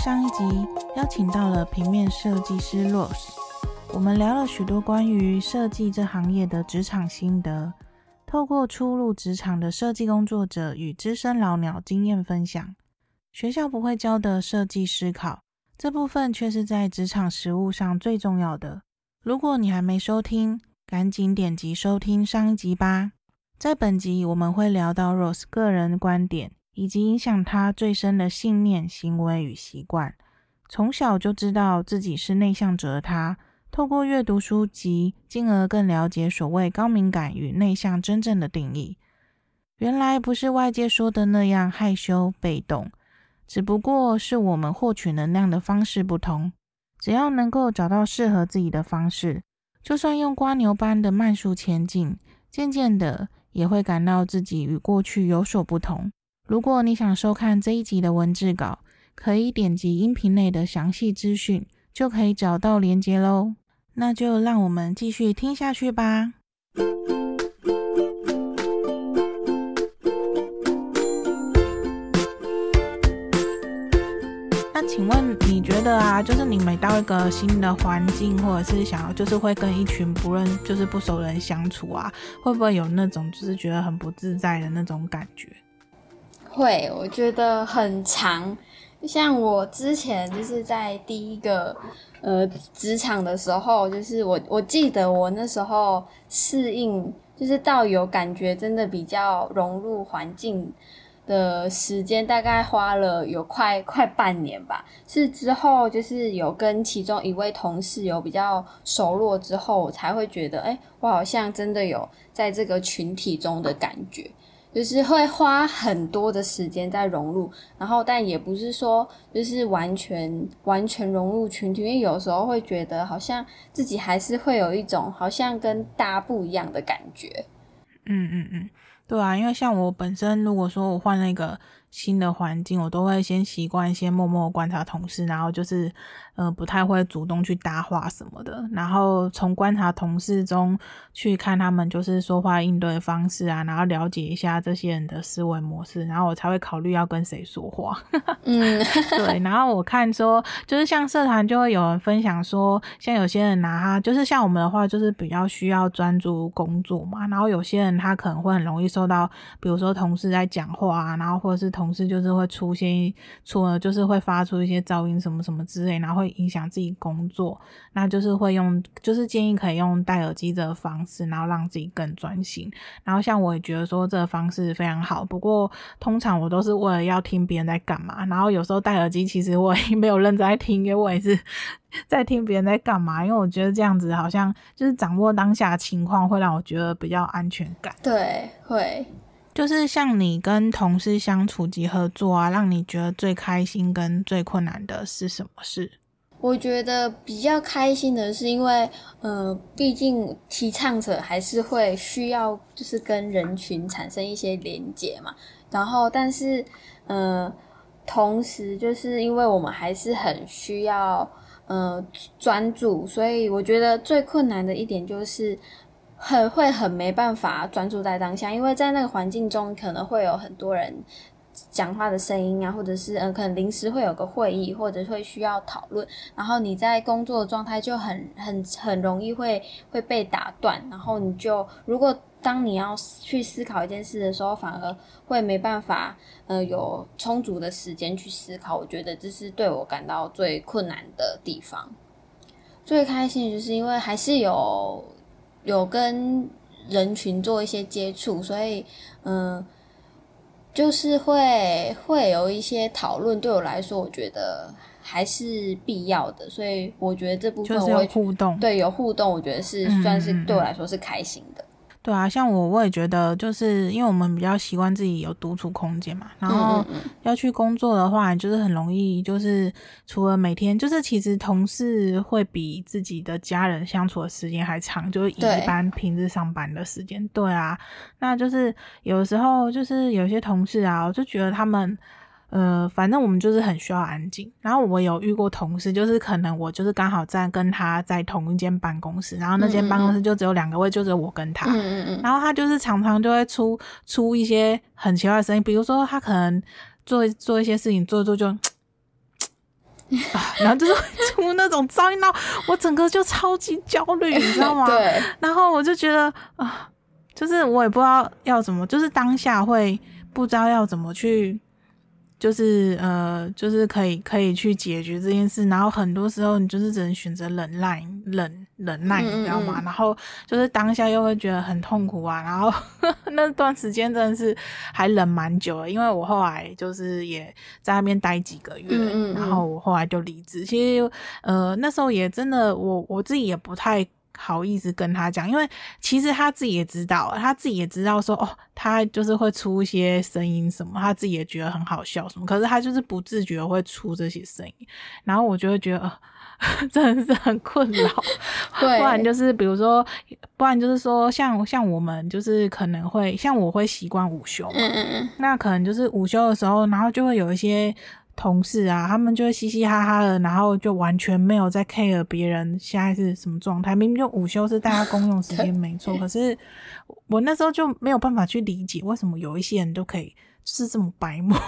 上一集邀请到了平面设计师 Rose，我们聊了许多关于设计这行业的职场心得，透过初入职场的设计工作者与资深老鸟经验分享，学校不会教的设计思考，这部分却是在职场实务上最重要的。如果你还没收听，赶紧点击收听上一集吧。在本集我们会聊到 Rose 个人观点。以及影响他最深的信念、行为与习惯。从小就知道自己是内向者的他，透过阅读书籍，进而更了解所谓高敏感与内向真正的定义。原来不是外界说的那样害羞被动，只不过是我们获取能量的方式不同。只要能够找到适合自己的方式，就算用蜗牛般的慢速前进，渐渐的也会感到自己与过去有所不同。如果你想收看这一集的文字稿，可以点击音频内的详细资讯，就可以找到连接喽。那就让我们继续听下去吧。那请问你觉得啊，就是你每到一个新的环境，或者是想要，就是会跟一群不认，就是不熟人相处啊，会不会有那种就是觉得很不自在的那种感觉？会，我觉得很长。像我之前就是在第一个呃职场的时候，就是我我记得我那时候适应，就是到有感觉，真的比较融入环境的时间，大概花了有快快半年吧。是之后就是有跟其中一位同事有比较熟络之后，我才会觉得，哎，我好像真的有在这个群体中的感觉。就是会花很多的时间在融入，然后但也不是说就是完全完全融入群体，因为有时候会觉得好像自己还是会有一种好像跟大家不一样的感觉。嗯嗯嗯，对啊，因为像我本身，如果说我换了一个新的环境，我都会先习惯先默默观察同事，然后就是。呃，不太会主动去搭话什么的，然后从观察同事中去看他们就是说话应对方式啊，然后了解一下这些人的思维模式，然后我才会考虑要跟谁说话。嗯，对。然后我看说，就是像社团就会有人分享说，像有些人拿他，就是像我们的话，就是比较需要专注工作嘛，然后有些人他可能会很容易受到，比如说同事在讲话啊，然后或者是同事就是会出现，除了就是会发出一些噪音什么什么之类，然后会。影响自己工作，那就是会用，就是建议可以用戴耳机的方式，然后让自己更专心。然后像我也觉得说这个方式非常好，不过通常我都是为了要听别人在干嘛。然后有时候戴耳机，其实我也没有认真在听，因为我也是 在听别人在干嘛。因为我觉得这样子好像就是掌握当下情况，会让我觉得比较安全感。对，会。就是像你跟同事相处及合作啊，让你觉得最开心跟最困难的是什么事？我觉得比较开心的是，因为，呃，毕竟提倡者还是会需要，就是跟人群产生一些连结嘛。然后，但是，呃，同时就是因为我们还是很需要，呃，专注，所以我觉得最困难的一点就是很会很没办法专注在当下，因为在那个环境中可能会有很多人。讲话的声音啊，或者是嗯、可能临时会有个会议，或者会需要讨论，然后你在工作的状态就很很很容易会会被打断，然后你就如果当你要去思考一件事的时候，反而会没办法呃有充足的时间去思考。我觉得这是对我感到最困难的地方。最开心就是因为还是有有跟人群做一些接触，所以嗯。呃就是会会有一些讨论，对我来说，我觉得还是必要的，所以我觉得这部分我会就是互动，对，有互动，我觉得是算是对我来说是开心的。对啊，像我我也觉得，就是因为我们比较习惯自己有独处空间嘛，然后要去工作的话，就是很容易，就是除了每天，就是其实同事会比自己的家人相处的时间还长，就是一般平日上班的时间。对啊，那就是有时候就是有些同事啊，我就觉得他们。呃，反正我们就是很需要安静。然后我有遇过同事，就是可能我就是刚好在跟他在同一间办公室，然后那间办公室就只有两个位，就只有我跟他。嗯嗯嗯。然后他就是常常就会出出一些很奇怪的声音，比如说他可能做做一些事情，做做就，啊，然后就是会出那种噪音，然后我整个就超级焦虑，你知道吗？对。然后我就觉得啊，就是我也不知道要怎么，就是当下会不知道要怎么去。就是呃，就是可以可以去解决这件事，然后很多时候你就是只能选择忍耐，忍忍耐，你知道吗？嗯嗯嗯。然后就是当下又会觉得很痛苦啊，然后 那段时间真的是还忍蛮久了，因为我后来就是也在那边待几个月。然后我后来就离职。其实呃那时候也真的我我自己也不太。好意思跟他讲，因为其实他自己也知道，他自己也知道说哦，他就是会出一些声音什么，他自己也觉得很好笑什么，可是他就是不自觉会出这些声音，然后我就会觉得，呃，真的是很困扰。对，不然就是比如说，不然就是说，像像我们就是可能会像我会习惯午休嘛，嗯嗯嗯，那可能就是午休的时候，然后就会有一些。同事啊，他们就会嘻嘻哈哈的，然后就完全没有在 care 别人现在是什么状态。明明就午休是大家公用时间，没错。可是我那时候就没有办法去理解，为什么有一些人都可以就是这么白目。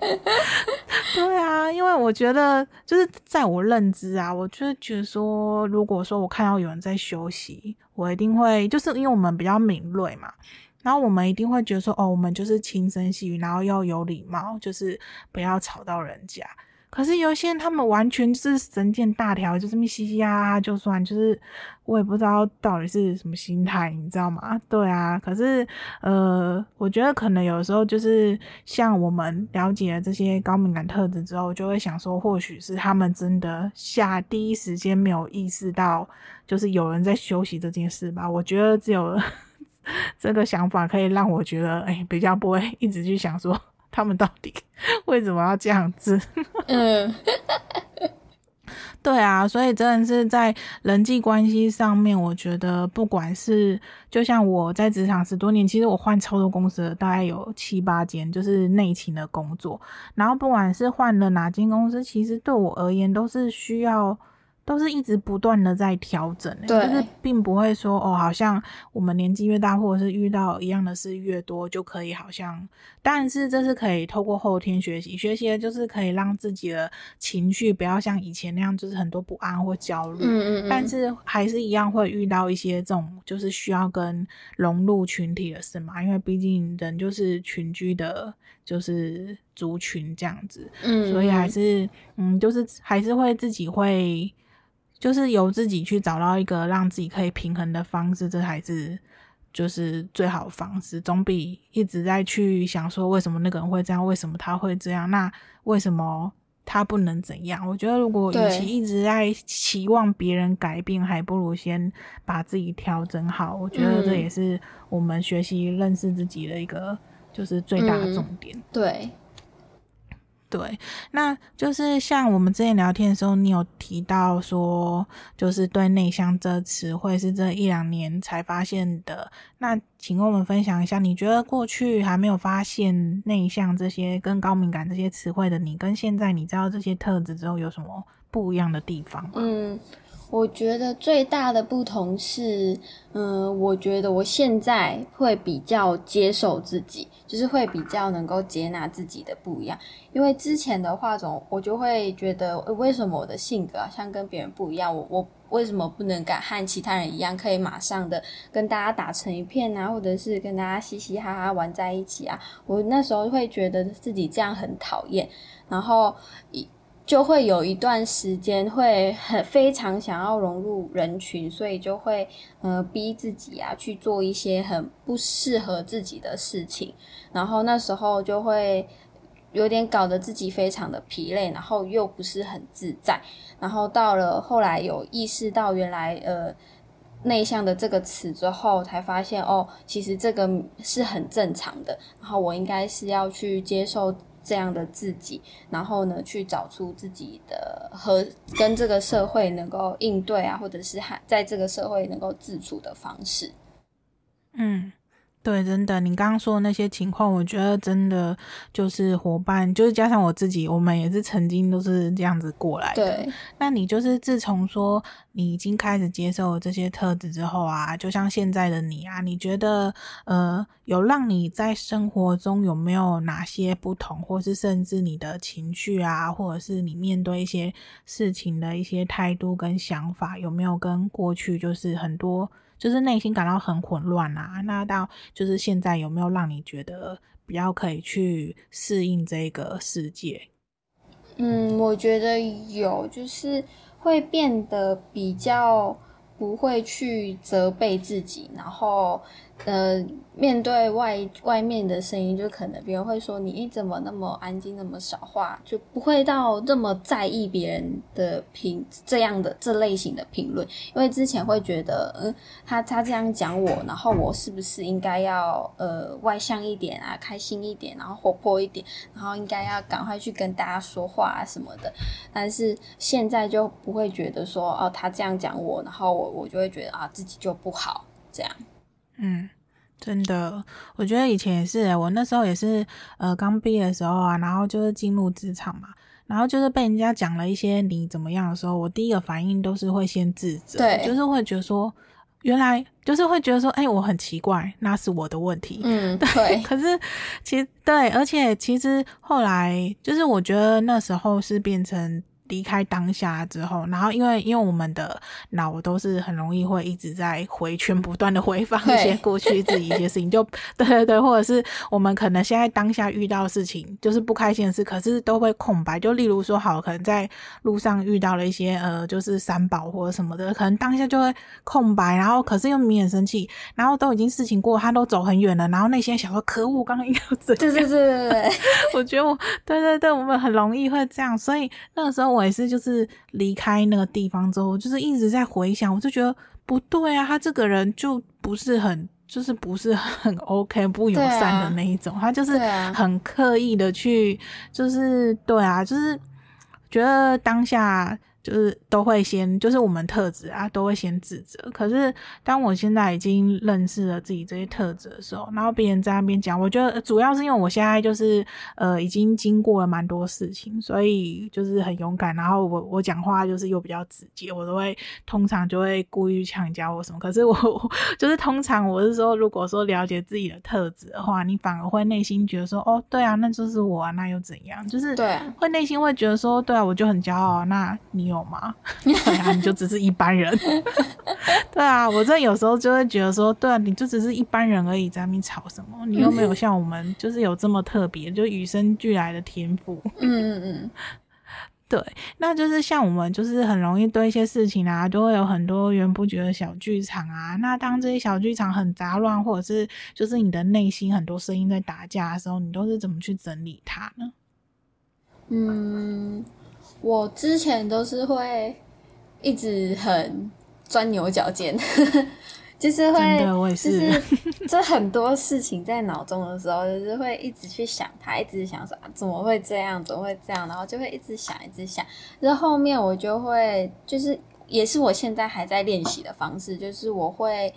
对啊，因为我觉得就是在我认知啊，我就觉得说，如果说我看到有人在休息，我一定会就是因为我们比较敏锐嘛。然后我们一定会觉得说，哦，我们就是轻声细语，然后要有礼貌，就是不要吵到人家。可是有些人他们完全就是神经大条，就这么嘻嘻哈哈，就算就是我也不知道到底是什么心态，你知道吗？对啊，可是呃，我觉得可能有时候就是像我们了解了这些高敏感特质之后，就会想说，或许是他们真的下第一时间没有意识到，就是有人在休息这件事吧。我觉得只有。这个想法可以让我觉得，哎，比较不会一直去想说他们到底 为什么要这样子。嗯，对啊，所以真的是在人际关系上面，我觉得不管是就像我在职场十多年，其实我换超多公司，大概有七八间，就是内勤的工作。然后不管是换了哪间公司，其实对我而言都是需要。都是一直不断的在调整，就是并不会说哦，好像我们年纪越大，或者是遇到一样的事越多，就可以好像，但是这是可以透过后天学习，学习的就是可以让自己的情绪不要像以前那样，就是很多不安或焦虑。嗯嗯嗯。但是还是一样会遇到一些这种，就是需要跟融入群体的事嘛，因为毕竟人就是群居的，就是族群这样子。嗯。所以还是嗯，就是还是会自己会。就是由自己去找到一个让自己可以平衡的方式，这才是就是最好的方式，总比一直在去想说为什么那个人会这样，为什么他会这样，那为什么他不能怎样？我觉得如果与其一直在期望别人改变，还不如先把自己调整好。我觉得这也是我们学习认识自己的一个就是最大的重点。嗯，对。对，那就是像我们之前聊天的时候，你有提到说，就是对内向这词汇是这一两年才发现的。那请跟我们分享一下，你觉得过去还没有发现内向这些跟高敏感这些词汇的你，跟现在你知道这些特质之后，有什么不一样的地方吗？嗯。我觉得最大的不同是，嗯，我觉得我现在会比较接受自己，就是会比较能够接纳自己的不一样。因为之前的话，总我就会觉得，为什么我的性格好像跟别人不一样？我我为什么不能敢和其他人一样，可以马上的跟大家打成一片啊，或者是跟大家嘻嘻哈哈玩在一起啊？我那时候会觉得自己这样很讨厌，然后一。就会有一段时间会很非常想要融入人群，所以就会呃逼自己啊去做一些很不适合自己的事情，然后那时候就会有点搞得自己非常的疲累，然后又不是很自在，然后到了后来有意识到原来呃内向的这个词之后，才发现哦，其实这个是很正常的，然后我应该是要去接受。这样的自己，然后呢，去找出自己的和跟这个社会能够应对啊，或者是还在这个社会能够自处的方式。嗯，对，真的，你刚刚说的那些情况，我觉得真的就是伙伴，就是加上我自己，我们也是曾经都是这样子过来的。对，那你就是自从说你已经开始接受这些特质之后啊，就像现在的你啊，你觉得呃，有让你在生活中有没有哪些不同，或是甚至你的情绪啊，或者是你面对一些事情的一些态度跟想法，有没有跟过去就是很多？就是内心感到很混乱啊，那到就是现在有没有让你觉得比较可以去适应这个世界？嗯，我觉得有，就是会变得比较不会去责备自己，然后。呃，面对外外面的声音，就可能别人会说你，怎么那么安静，那么少话，就不会到这么在意别人的评这样的这类型的评论。因为之前会觉得，嗯，他他这样讲我，然后我是不是应该要呃外向一点啊，开心一点，然后活泼一点，然后应该要赶快去跟大家说话啊什么的。但是现在就不会觉得说，哦，他这样讲我，然后我我就会觉得啊自己就不好这样。嗯，真的，我觉得以前也是，我那时候也是，呃，刚毕业的时候啊，然后就是进入职场嘛，然后就是被人家讲了一些你怎么样的时候，我第一个反应都是会先自责，对，就是会觉得说，原来就是会觉得说，哎、欸，我很奇怪，那是我的问题，嗯，对。对 可是其实对，而且其实后来就是我觉得那时候是变成。离开当下之后，然后因为因为我们的脑都是很容易会一直在回圈，不断的回放一些过去自己一些事情，就对对对，或者是我们可能现在当下遇到的事情就是不开心的事，可是都会空白。就例如说，好，可能在路上遇到了一些呃，就是三宝或者什么的，可能当下就会空白，然后可是又明显生气，然后都已经事情过，他都走很远了，然后内心想说，可恶，刚刚应该要怎样？对对对对对，我觉得我对对对，我们很容易会这样，所以那个时候我。我也是，就是离开那个地方之后，就是一直在回想，我就觉得不对啊，他这个人就不是很，就是不是很 OK，不友善的那一种，啊、他就是很刻意的去，就是对啊，就是觉得当下。就是都会先，就是我们特质啊，都会先自责。可是当我现在已经认识了自己这些特质的时候，然后别人在那边讲，我觉得主要是因为我现在就是呃已经经过了蛮多事情，所以就是很勇敢。然后我我讲话就是又比较直接，我都会通常就会故意呛人家或什么。可是我 就是通常我是说，如果说了解自己的特质的话，你反而会内心觉得说，哦，对啊，那就是我啊，那又怎样？就是对，会内心会觉得说，对啊，我就很骄傲啊。那你有？吗？对啊，你就只是一般人。对啊，我这有时候就会觉得说，对啊，你就只是一般人而已，在那边吵什么？你又没有像我们，就是有这么特别，就与生俱来的天赋。嗯嗯嗯，对，那就是像我们，就是很容易对一些事情啊，就会有很多源源不绝的小剧场啊。那当这些小剧场很杂乱，或者是就是你的内心很多声音在打架的时候，你都是怎么去整理它呢？嗯。我之前都是会一直很钻牛角尖，就是会，就是 这很多事情在脑中的时候，就是会一直去想它，一直想说啊，怎么会这样，怎么会这样，然后就会一直想，一直想。然后后面我就会，就是也是我现在还在练习的方式，就是我会，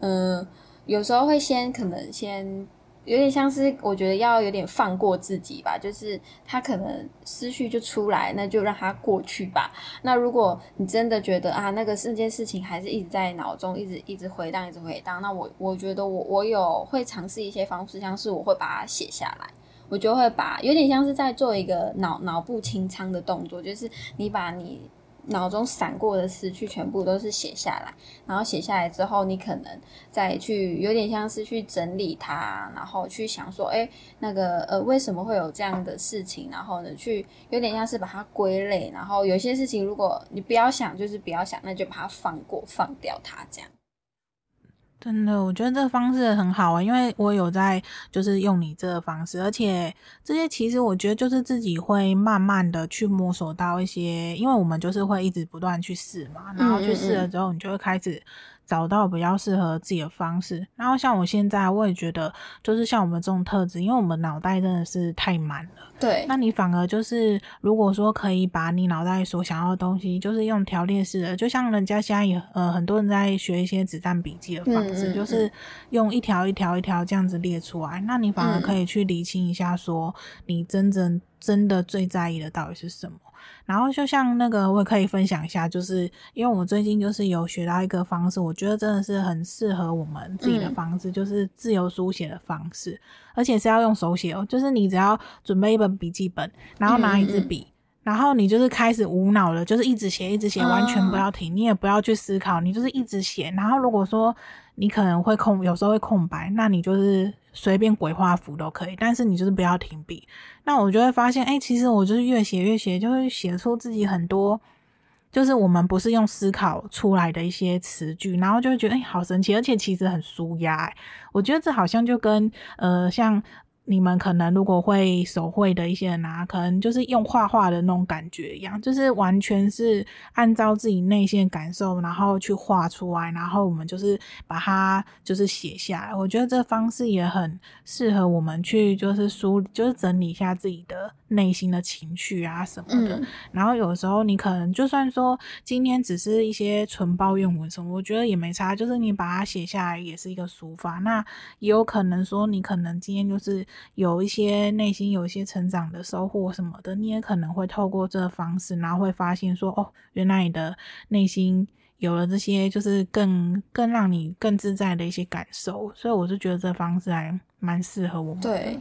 嗯，有时候会先可能先。有点像是，我觉得要有点放过自己吧，就是他可能思绪就出来，那就让他过去吧。那如果你真的觉得啊，那个这件事情还是一直在脑中，一直一直回荡，一直回荡，那我我觉得我我有会尝试一些方式，像是我会把它写下来，我就会把有点像是在做一个脑脑部清仓的动作，就是你把你。脑中闪过的思绪全部都是写下来，然后写下来之后，你可能再去有点像是去整理它，然后去想说，哎，那个呃，为什么会有这样的事情？然后呢，去有点像是把它归类，然后有些事情如果你不要想，就是不要想，那就把它放过，放掉它，这样。真的，我觉得这个方式很好啊，因为我有在就是用你这个方式，而且这些其实我觉得就是自己会慢慢的去摸索到一些，因为我们就是会一直不断去试嘛，然后去试了之后，你就会开始找到比较适合自己的方式。然后像我现在，我也觉得，就是像我们这种特质，因为我们脑袋真的是太满了。对。那你反而就是，如果说可以把你脑袋所想要的东西，就是用条列式的，就像人家现在也呃很多人在学一些子弹笔记的方式，嗯嗯嗯，就是用一条一条一条这样子列出来。那你反而可以去理清一下，说你真正真的最在意的到底是什么。然后就像那个，我也可以分享一下，就是因为我最近就是有学到一个方式，我觉得真的是很适合我们自己的方式，嗯、就是自由书写的方式，而且是要用手写哦，就是你只要准备一本笔记本，然后拿一支笔，嗯嗯然后你就是开始无脑的，就是一直写，一直写，完全不要停，你也不要去思考，你就是一直写。然后如果说你可能会空，有时候会空白，那你就是。随便鬼画符都可以，但是你就是不要停笔。那我就会发现，哎、其实我就是越写越写，就会写出自己很多，就是我们不是用思考出来的一些词句，然后就会觉得，哎、好神奇，而且其实很舒压、欸。我觉得这好像就跟呃，像。你们可能如果会手绘的一些人啊，可能就是用画画的那种感觉一样，就是完全是按照自己内心感受，然后去画出来，然后我们就是把它就是写下来。我觉得这方式也很适合我们去就是梳，就是整理一下自己的内心的情绪啊什么的。嗯。然后有时候你可能就算说今天只是一些纯抱怨文什么，我觉得也没差，就是你把它写下来也是一个抒发。那也有可能说你可能今天就是。有一些内心有一些成长的收获什么的，你也可能会透过这个方式，然后会发现说，哦，原来你的内心有了这些，就是更更让你更自在的一些感受。所以我就觉得这方式还蛮适合我们。对，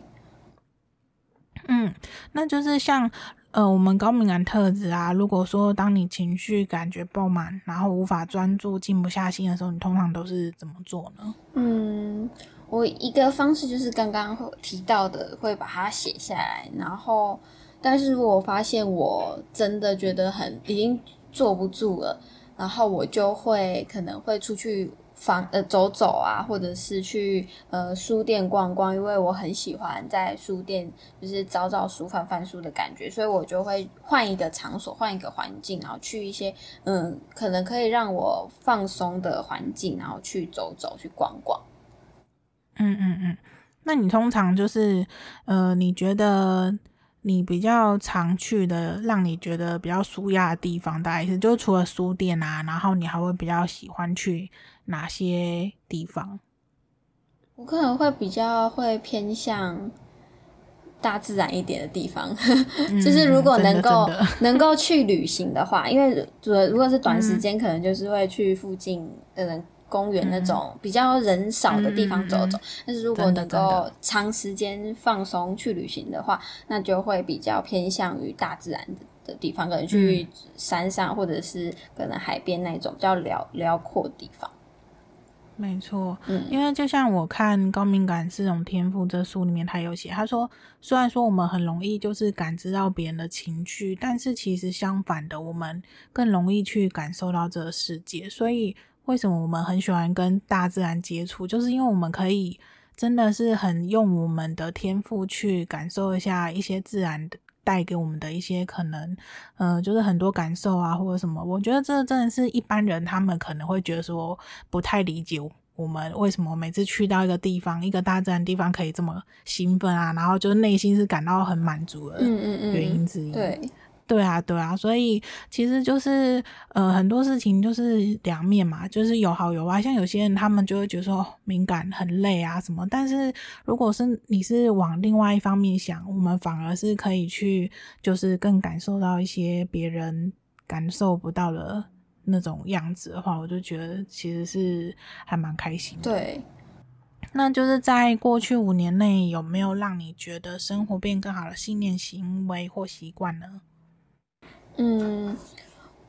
嗯，那就是像呃，我们高敏感特质啊，如果说当你情绪感觉爆满，然后无法专注、静不下心的时候，你通常都是怎么做呢？嗯。我一个方式就是刚刚提到的，会把它写下来。然后，但是如果我发现我真的觉得很已经坐不住了，然后我就会可能会出去房呃走走啊，或者是去呃书店逛逛，因为我很喜欢在书店就是找找书、翻翻书的感觉，所以我就会换一个场所、换一个环境，然后去一些嗯可能可以让我放松的环境，然后去走走、去逛逛。嗯嗯嗯，那你通常就是，呃，你觉得你比较常去的，让你觉得比较舒压的地方，大概是就除了书店啊，然后你还会比较喜欢去哪些地方？我可能会比较会偏向大自然一点的地方，嗯、就是如果能够 能够去旅行的话，因为主如果是短时间，可能就是会去附近嗯。公园那种比较人少的地方走走，但是如果能够长时间放松去旅行的话，那就会比较偏向于大自然的的地方，可能去山上或者是可能海边那种比较辽辽阔的地方。没错，嗯，因为就像我看《高敏感是种天赋》这书里面，他有写，他说虽然说我们很容易就是感知到别人的情绪，但是其实相反的，我们更容易去感受到这个世界，所以。为什么我们很喜欢跟大自然接触？就是因为我们可以真的是很用我们的天赋去感受一下一些自然带给我们的一些可能，呃，就是很多感受啊，或者什么。我觉得这真的是一般人他们可能会觉得说不太理解我们为什么每次去到一个地方，一个大自然地方可以这么兴奋啊，然后就是内心是感到很满足的原因之一。嗯嗯嗯，对。对啊，对啊，所以其实就是呃很多事情就是两面嘛，就是有好有坏。像有些人他们就会觉得说敏感很累啊什么，但是如果是你是往另外一方面想，我们反而是可以去就是更感受到一些别人感受不到的那种样子的话，我就觉得其实是还蛮开心的。对，那就是在过去五年内有没有让你觉得生活变更好的信念、行为或习惯呢？嗯，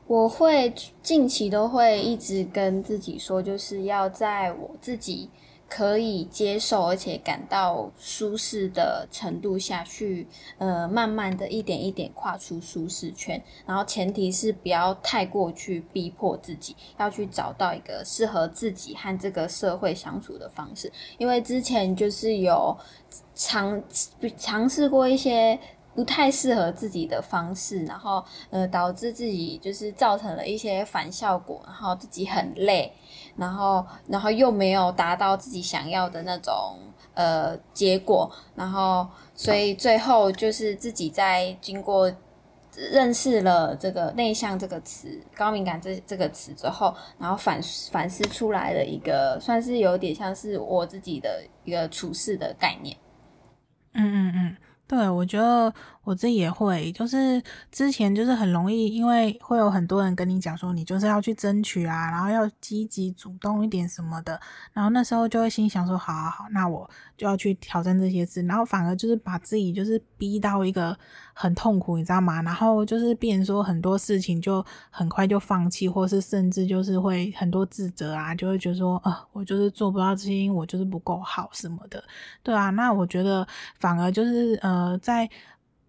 我会近期都会一直跟自己说，就是要在我自己可以接受而且感到舒适的程度下去，呃，慢慢的一点一点跨出舒适圈。然后前提是不要太过去逼迫自己，要去找到一个适合自己和这个社会相处的方式。因为之前就是有尝尝试过一些。不太适合自己的方式，然后呃导致自己就是造成了一些反效果，然后自己很累，然后然后又没有达到自己想要的那种呃结果，然后所以最后就是自己在经过。认识了这个内向这个词、高敏感这这个词之后，然后反反思出来的一个，算是有点像是我自己的一个处事的概念。嗯嗯嗯，对，我觉得。我自己也会，就是之前就是很容易，因为会有很多人跟你讲说，你就是要去争取啊，然后要积极主动一点什么的，然后那时候就会心想说，好好好，那我就要去挑战这些事，然后反而就是把自己就是逼到一个很痛苦，你知道吗？然后就是变成说很多事情就很快就放弃，或是甚至就是会很多自责啊，就会觉得说，啊、我就是做不到这些，我就是不够好什么的，对啊，那我觉得反而就是呃在。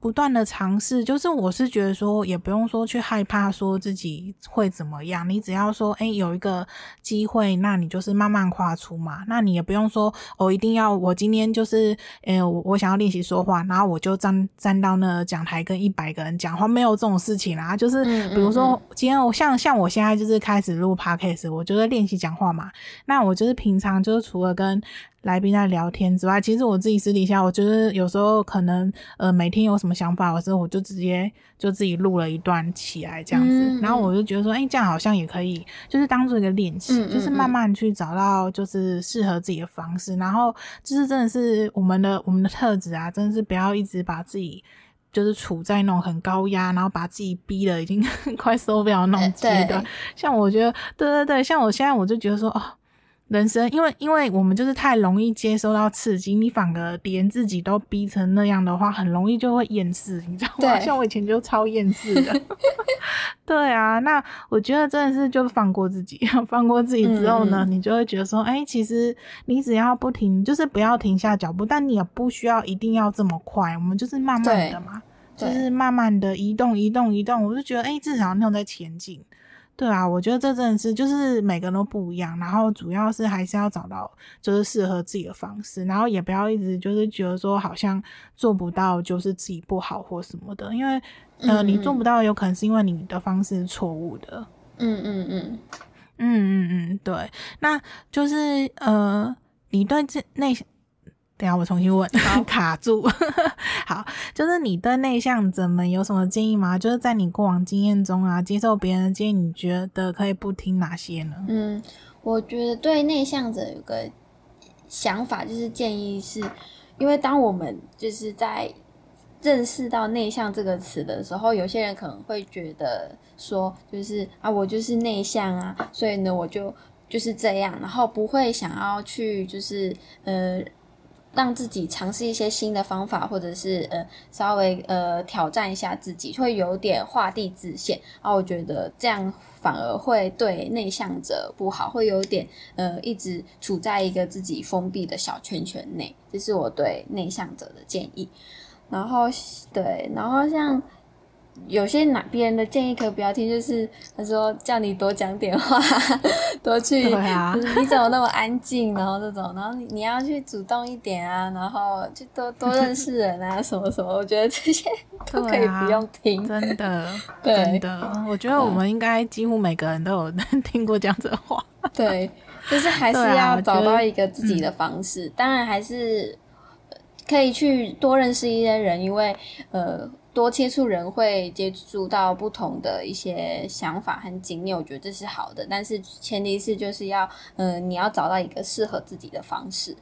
不断的尝试，就是我是觉得说，也不用说去害怕说自己会怎么样，你只要说，诶，有一个机会，那你就是慢慢跨出嘛。那你也不用说，我一定要，我今天就是，诶，我我想要练习说话，然后我就站站到那讲台跟一百个人讲话，没有这种事情啦。就是比如说，今天我像像我现在就是开始录 podcast，我就是练习讲话嘛。那我就是平常就是除了跟来宾在聊天之外，其实我自己私底下，我觉得有时候可能呃每天有什么想法的时候，我就直接就自己录了一段起来这样子，嗯、然后我就觉得说，哎、欸，这样好像也可以，就是当做一个练习，嗯、就是慢慢去找到就是适合自己的方式，嗯、然后就是真的是我们的我们的特质啊，真的是不要一直把自己就是处在那种很高压，然后把自己逼的已经 快受不了那种阶段。对像我觉得，对对对，像我现在我就觉得说，哦。人生，因为因为我们就是太容易接收到刺激，你反而连自己都逼成那样的话，很容易就会厌世，你知道吗？像我以前就超厌世的。对啊，那我觉得真的是就放过自己，放过自己之后呢，嗯、你就会觉得说，哎、欸，其实你只要不停，就是不要停下脚步，但你也不需要一定要这么快，我们就是慢慢的嘛，就是慢慢的移动，移动，移动，我就觉得，哎、欸，至少那种在前进。对啊，我觉得这真的是就是每个人都不一样，然后主要是还是要找到就是适合自己的方式，然后也不要一直就是觉得说好像做不到就是自己不好或什么的，因为呃你做不到有可能是因为你的方式是错误的。嗯嗯嗯嗯嗯嗯，对，那就是呃你对这那些。等下我重新问，好 卡住。好，就是你对内向者们有什么建议吗？就是在你过往经验中啊，接受别人的建议，你觉得可以不听哪些呢？嗯，我觉得对内向者有个想法，就是建议是，因为当我们就是在认识到内向这个词的时候，有些人可能会觉得说，就是啊，我就是内向啊，所以呢，我就就是这样，然后不会想要去就是呃。让自己尝试一些新的方法，或者是呃稍微呃挑战一下自己，会有点画地自限。然后我觉得这样反而会对内向者不好，会有点呃一直处在一个自己封闭的小圈圈内。这是我对内向者的建议。然后对，然后像。有些哪别人的建议可不要听，就是他说叫你多讲点话，多去，啊，你怎么那么安静？然后这种，然后你你要去主动一点啊，然后就多多认识人啊，什么什么。我觉得这些都可以不用听，啊、真的，对真的。我觉得我们应该几乎每个人都有听过这样子的话。对，就是还是要找到一个自己的方式。嗯、当然还是可以去多认识一些人，因为呃。多接触人会接触到不同的一些想法和经验，我觉得这是好的。但是前提是就是要，嗯、你要找到一个适合自己的方式。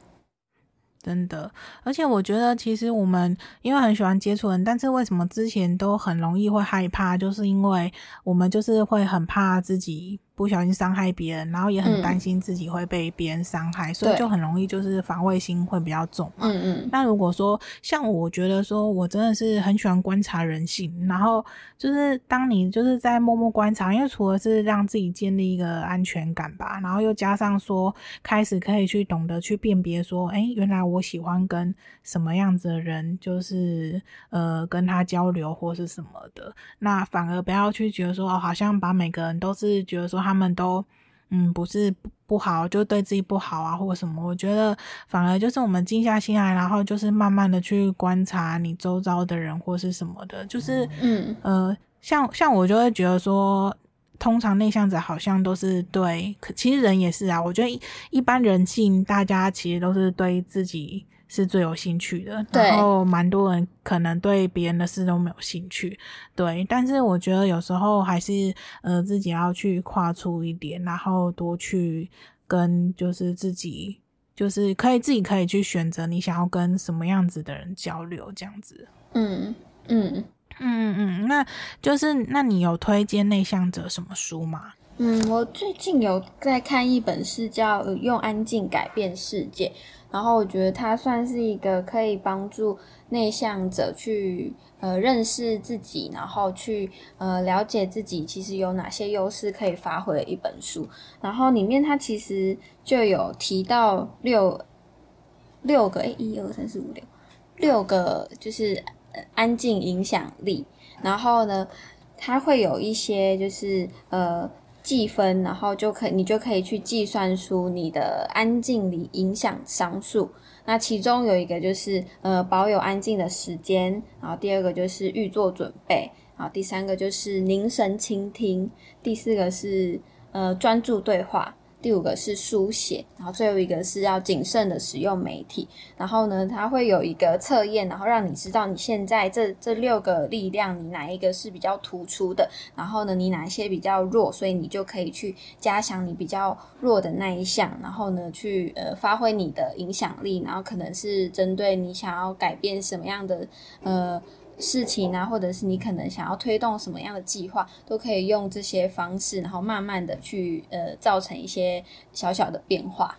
真的，而且我觉得其实我们因为很喜欢接触人，但是为什么之前都很容易会害怕，就是因为我们就是会很怕自己。不小心伤害别人，然后也很担心自己会被别人伤害，嗯、所以就很容易就是防卫心会比较重嘛。嗯嗯。那如果说像我觉得说，我真的是很喜欢观察人性，然后就是当你就是在默默观察，因为除了是让自己建立一个安全感吧，然后又加上说开始可以去懂得去辨别说，哎，原来我喜欢跟什么样子的人，就是呃跟他交流或是什么的，那反而不要去觉得说，哦，好像把每个人都是觉得说。他们都嗯，不是不不好，就对自己不好啊，或者什么。我觉得反而就是我们静下心来，然后就是慢慢的去观察你周遭的人或是什么的，就是嗯呃，像像我就会觉得说，通常内向者好像都是对，可其实人也是啊。我觉得一一般人性，大家其实都是对自己。是最有兴趣的，然后蛮多人可能对别人的事都没有兴趣，对。但是我觉得有时候还是呃自己要去跨出一点，然后多去跟就是自己就是可以自己可以去选择你想要跟什么样子的人交流，这样子。嗯嗯嗯嗯嗯，那就是那你有推荐内向者什么书吗？嗯，我最近有在看一本书，叫《用安静改变世界》。然后我觉得它算是一个可以帮助内向者去呃认识自己，然后去呃了解自己其实有哪些优势可以发挥的一本书。然后里面它其实就有提到六六个诶，一二三四五六六个就是安静影响力。然后呢，它会有一些就是呃。计分，然后就可，你就可以去计算出你的安静里影响商数。那其中有一个就是呃保有安静的时间，然后第二个就是预做准备，然后第三个就是凝神倾听，第四个是呃专注对话。第五个是书写，然后最后一个是要谨慎的使用媒体。然后呢，它会有一个测验，然后让你知道你现在这这六个力量，你哪一个是比较突出的，然后呢，你哪一些比较弱，所以你就可以去加强你比较弱的那一项，然后呢，去呃发挥你的影响力，然后可能是针对你想要改变什么样的呃。事情啊，或者是你可能想要推动什么样的计划，都可以用这些方式，然后慢慢的去呃造成一些小小的变化。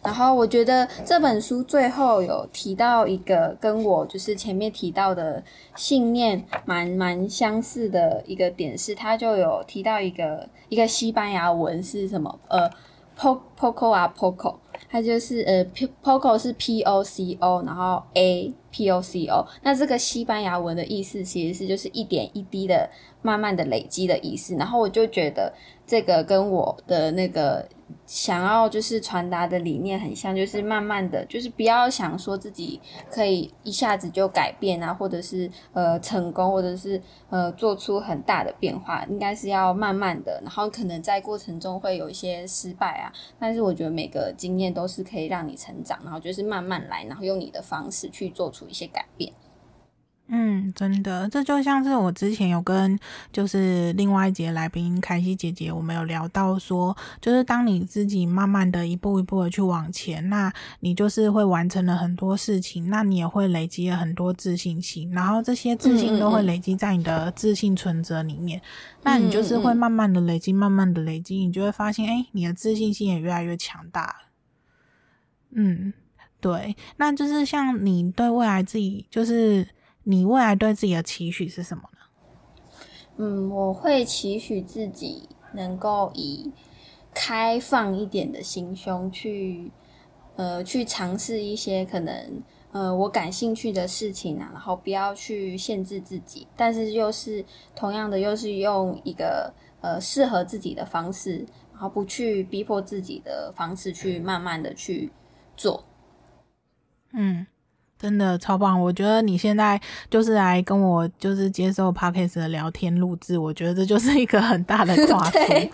然后我觉得这本书最后有提到一个跟我就是前面提到的信念蛮蛮相似的一个点是，他就有提到一个一个西班牙文是什么呃，poco 啊 poco。它就是呃，poco 是 p o c o，然后 a p o c o。那这个西班牙文的意思其实是就是一点一滴的慢慢的累积的意思。然后我就觉得这个跟我的那个。想要就是传达的理念很像，就是慢慢的就是不要想说自己可以一下子就改变啊，或者是呃成功，或者是呃做出很大的变化，应该是要慢慢的，然后可能在过程中会有一些失败啊，但是我觉得每个经验都是可以让你成长，然后就是慢慢来，然后用你的方式去做出一些改变。嗯，真的，这就像是我之前有跟就是另外一节来宾凯西姐姐，我们有聊到说，就是当你自己慢慢的一步一步的去往前，那你就是会完成了很多事情，那你也会累积了很多自信心，然后这些自信都会累积在你的自信存折里面，嗯嗯嗯，那你就是会慢慢的累积，慢慢的累积，你就会发现，哎，你的自信心也越来越强大。嗯，对，那就是像你对未来自己就是。你未来对自己的期许是什么呢？嗯，我会期许自己能够以开放一点的心胸去，呃，去尝试一些可能呃我感兴趣的事情啊，然后不要去限制自己，但是又是同样的，又是用一个呃适合自己的方式，然后不去逼迫自己的方式去慢慢的去做。嗯。真的超棒！我觉得你现在就是来跟我就是接受 Podcast 的聊天录制，我觉得这就是一个很大的跨 度。对，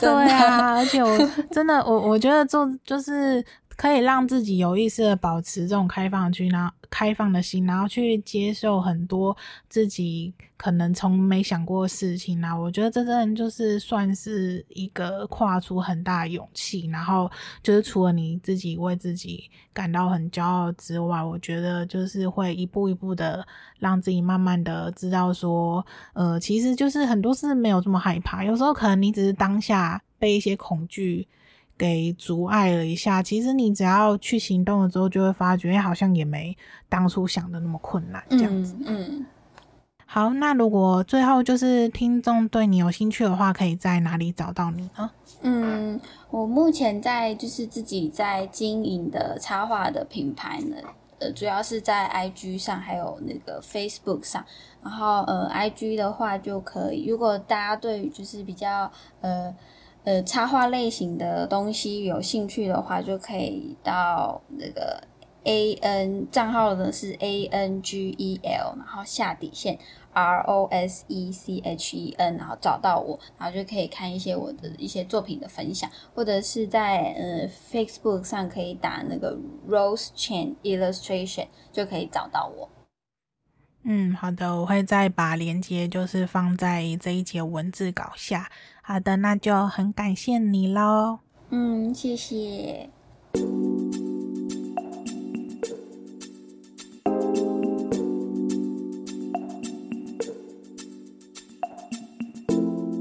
对啊，而且我真的我我觉得做就是可以让自己有意识的保持这种开放去，然后开放的心，然后去接受很多自己可能从没想过的事情啊。我觉得这真的就是算是一个跨出很大的勇气。然后就是除了你自己为自己感到很骄傲之外，我觉得就是会一步一步的让自己慢慢的知道说，呃，其实就是很多事没有这么害怕。有时候可能你只是当下被一些恐惧。给阻碍了一下，其实你只要去行动了之后，就会发觉，好像也没当初想的那么困难，这样子。嗯，嗯，好，那如果最后就是听众对你有兴趣的话，可以在哪里找到你呢？嗯，我目前在就是自己在经营的插画的品牌呢，呃，主要是在 IG 上，还有那个 Facebook 上。然后呃，IG 的话就可以，如果大家对于就是比较呃。呃插画类型的东西有兴趣的话，就可以到那个 A N 账号呢是 A N G E L，然后下底线。R O S E C H E N，然后找到我，然后就可以看一些我的一些作品的分享，或者是在呃 Facebook 上可以打那个 Rose Chain Illustration，就可以找到我。嗯，好的，我会再把链接就是放在这一节文字稿下。好的，那就很感谢你喽。嗯，谢谢。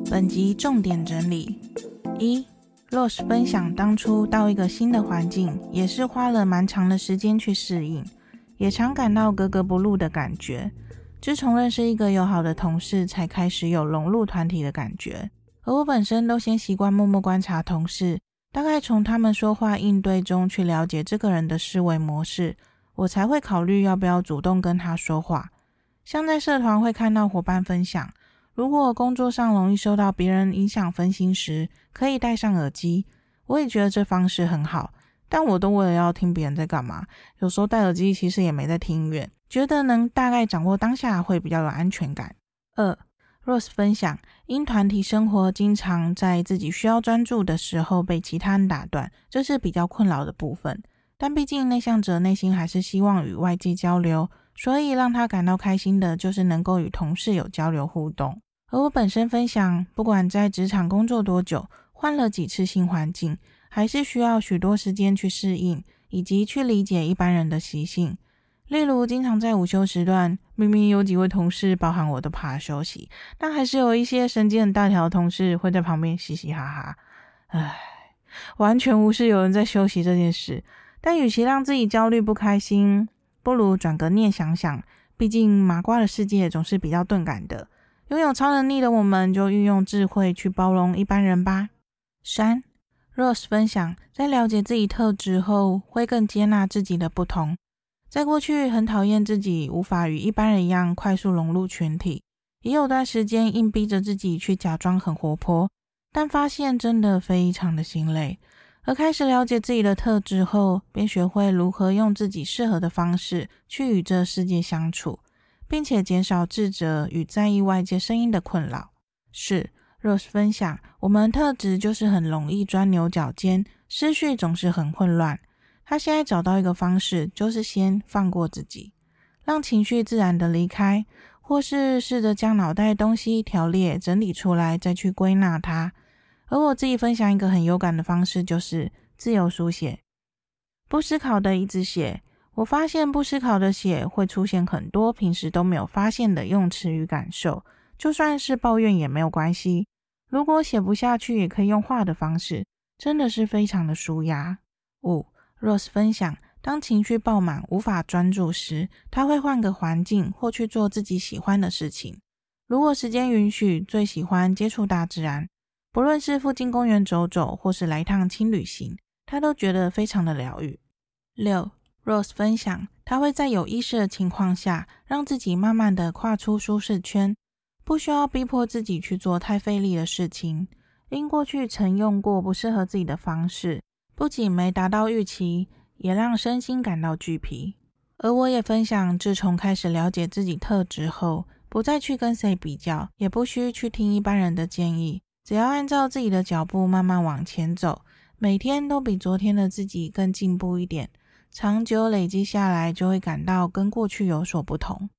本集重点整理：一，Rose 分享当初到一个新的环境，也是花了蛮长的时间去适应，也常感到格格不入的感觉。自从认识一个友好的同事，才开始有融入团体的感觉。而我本身都先习惯默默观察同事，大概从他们说话应对中去了解这个人的思维模式，我才会考虑要不要主动跟他说话。像在社团会看到伙伴分享。如果工作上容易受到别人影响分心时，可以戴上耳机。我也觉得这方式很好，但我都为了要听别人在干嘛，有时候戴耳机其实也没在听音乐，觉得能大概掌握当下会比较有安全感。二，Rose 分享，因团体生活经常在自己需要专注的时候被其他人打断，这是比较困扰的部分。但毕竟内向者内心还是希望与外界交流。所以让他感到开心的就是能够与同事有交流互动。而我本身分享，不管在职场工作多久，换了几次新环境，还是需要许多时间去适应，以及去理解一般人的习性。例如，经常在午休时段，明明有几位同事，包含我都趴休息，但还是有一些神经很大条的同事会在旁边嘻嘻哈哈。唉，完全无视有人在休息这件事。但与其让自己焦虑不开心，不如转个念想想，毕竟麻瓜的世界总是比较钝感的。拥有超能力的我们，就运用智慧去包容一般人吧。三，Rose 分享，在了解自己特质后，会更接纳自己的不同。在过去，很讨厌自己无法与一般人一样快速融入群体，也有段时间硬逼着自己去假装很活泼，但发现真的非常的心累。而开始了解自己的特质后，便学会如何用自己适合的方式去与这世界相处，并且减少自责与在意外界声音的困扰。是 Rose 分享，我们特质就是很容易钻牛角尖，思绪总是很混乱。他现在找到一个方式，就是先放过自己，让情绪自然的离开，或是试着将脑袋东西条列整理出来，再去归纳它。而我自己分享一个很有感的方式，就是自由书写，不思考的一直写。我发现不思考的写会出现很多平时都没有发现的用词与感受，就算是抱怨也没有关系。如果写不下去，也可以用画的方式，真的是非常的舒压。五，Rose 分享，当情绪爆满无法专注时，他会换个环境或去做自己喜欢的事情。如果时间允许，最喜欢接触大自然。不论是附近公园走走，或是来一趟轻旅行，他都觉得非常的疗愈。六，Rose 分享，他会在有意识的情况下，让自己慢慢的跨出舒适圈，不需要逼迫自己去做太费力的事情。因过去曾用过不适合自己的方式，不仅没达到预期，也让身心感到俱疲。而我也分享，自从开始了解自己特质后，不再去跟谁比较，也不需去听一般人的建议。只要按照自己的脚步慢慢往前走，每天都比昨天的自己更进步一点，长久累积下来，就会感到跟过去有所不同。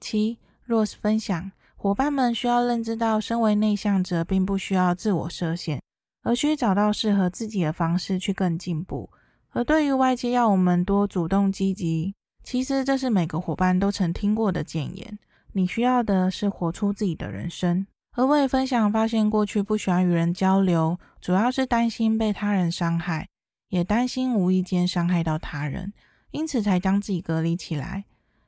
七，Rose 分享，伙伴们需要认知到，身为内向者并不需要自我设限，而需找到适合自己的方式去更进步。而对于外界要我们多主动积极，其实这是每个伙伴都曾听过的建言。你需要的是活出自己的人生。而我也分享，发现过去不喜欢与人交流，主要是担心被他人伤害，也担心无意间伤害到他人，因此才将自己隔离起来。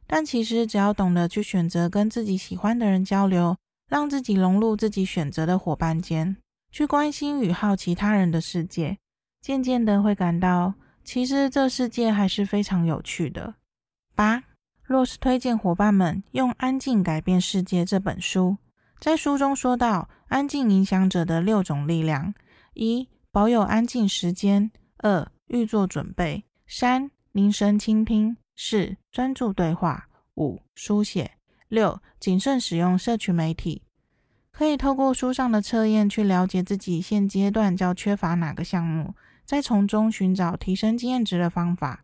但其实只要懂得去选择跟自己喜欢的人交流，让自己融入自己选择的伙伴间，去关心与好奇他人的世界，渐渐的会感到，其实这世界还是非常有趣的。八若是推荐伙伴们用《安静改变世界》这本书。在书中说到，安静影响者的六种力量：一、保有安静时间；二、预做准备；三、凝神倾听；四、专注对话；五、书写；六、谨慎使用社群媒体。可以透过书上的测验去了解自己现阶段较缺乏哪个项目，再从中寻找提升经验值的方法。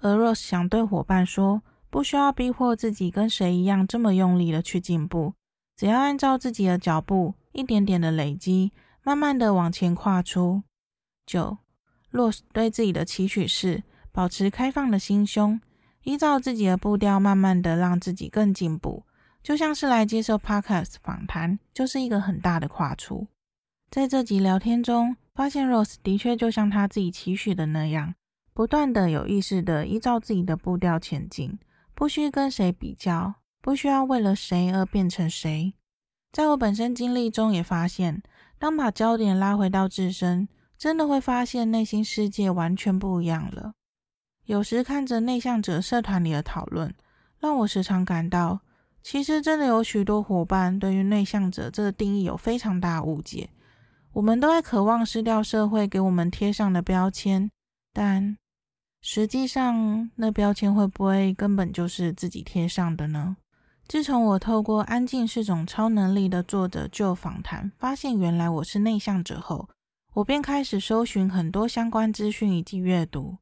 而 Rose 想对伙伴说，不需要逼迫自己跟谁一样这么用力的去进步，只要按照自己的脚步，一点点的累积，慢慢的往前跨出。九，Rose 对自己的期许是保持开放的心胸，依照自己的步调，慢慢的让自己更进步。就像是来接受 Podcast 访谈，就是一个很大的跨出。在这集聊天中，发现 Rose 的确就像他自己期许的那样，不断的有意识的依照自己的步调前进，不需跟谁比较，不需要为了谁而变成谁。在我本身经历中也发现，当把焦点拉回到自身，真的会发现内心世界完全不一样了。有时看着内向者社团里的讨论，让我时常感到。其实真的有许多伙伴对于内向者这个定义有非常大误解。我们都在渴望失掉社会给我们贴上的标签，但实际上那标签会不会根本就是自己贴上的呢？自从我透过《安静是种超能力》的作者 Joe 访谈，发现原来我是内向者后，我便开始搜寻很多相关资讯以及阅读。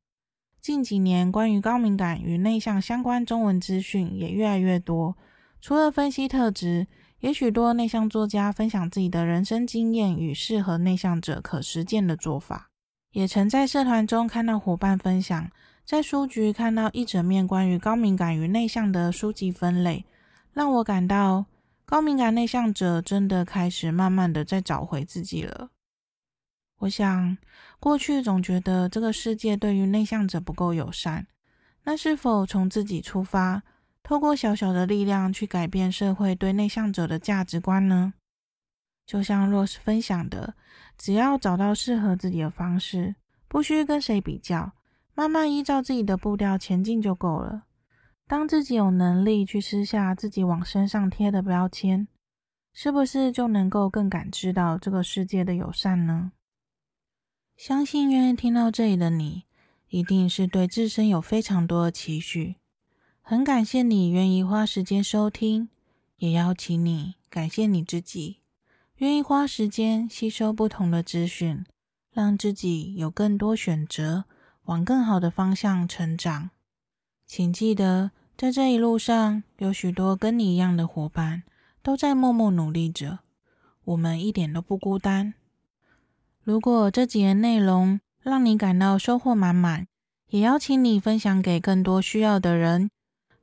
近几年关于高敏感与内向相关中文资讯也越来越多。除了分析特质，也许多内向作家分享自己的人生经验与适合内向者可实践的做法。也曾在社团中看到伙伴分享，在书局看到一整面关于高敏感与内向的书籍分类，让我感到高敏感内向者真的开始慢慢的在找回自己了。我想，过去总觉得这个世界对于内向者不够友善，那是否从自己出发？透过小小的力量去改变社会对内向者的价值观呢？就像 Rose 分享的，只要找到适合自己的方式，不需跟谁比较，慢慢依照自己的步调前进就够了。当自己有能力去撕下自己往身上贴的标签，是不是就能够更感知到这个世界的友善呢？相信愿意听到这里的你，一定是对自身有非常多的期许。很感谢你愿意花时间收听，也邀请你感谢你自己，愿意花时间吸收不同的资讯，让自己有更多选择，往更好的方向成长。请记得，在这一路上，有许多跟你一样的伙伴都在默默努力着，我们一点都不孤单。如果这集的内容让你感到收获满满，也邀请你分享给更多需要的人。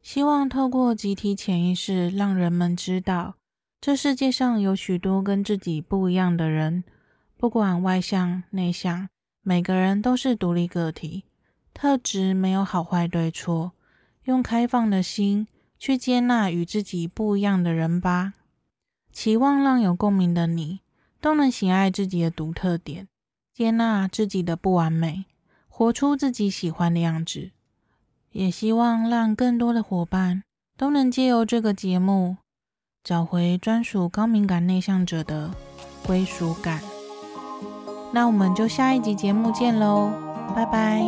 希望透过集体潜意识，让人们知道，这世界上有许多跟自己不一样的人，不管外向内向，每个人都是独立个体，特质没有好坏对错，用开放的心去接纳与自己不一样的人吧。期望让有共鸣的你，都能喜爱自己的独特点，接纳自己的不完美，活出自己喜欢的样子。也希望让更多的伙伴都能借由这个节目，找回专属高敏感内向者的归属感。那我们就下一集节目见喽，拜拜。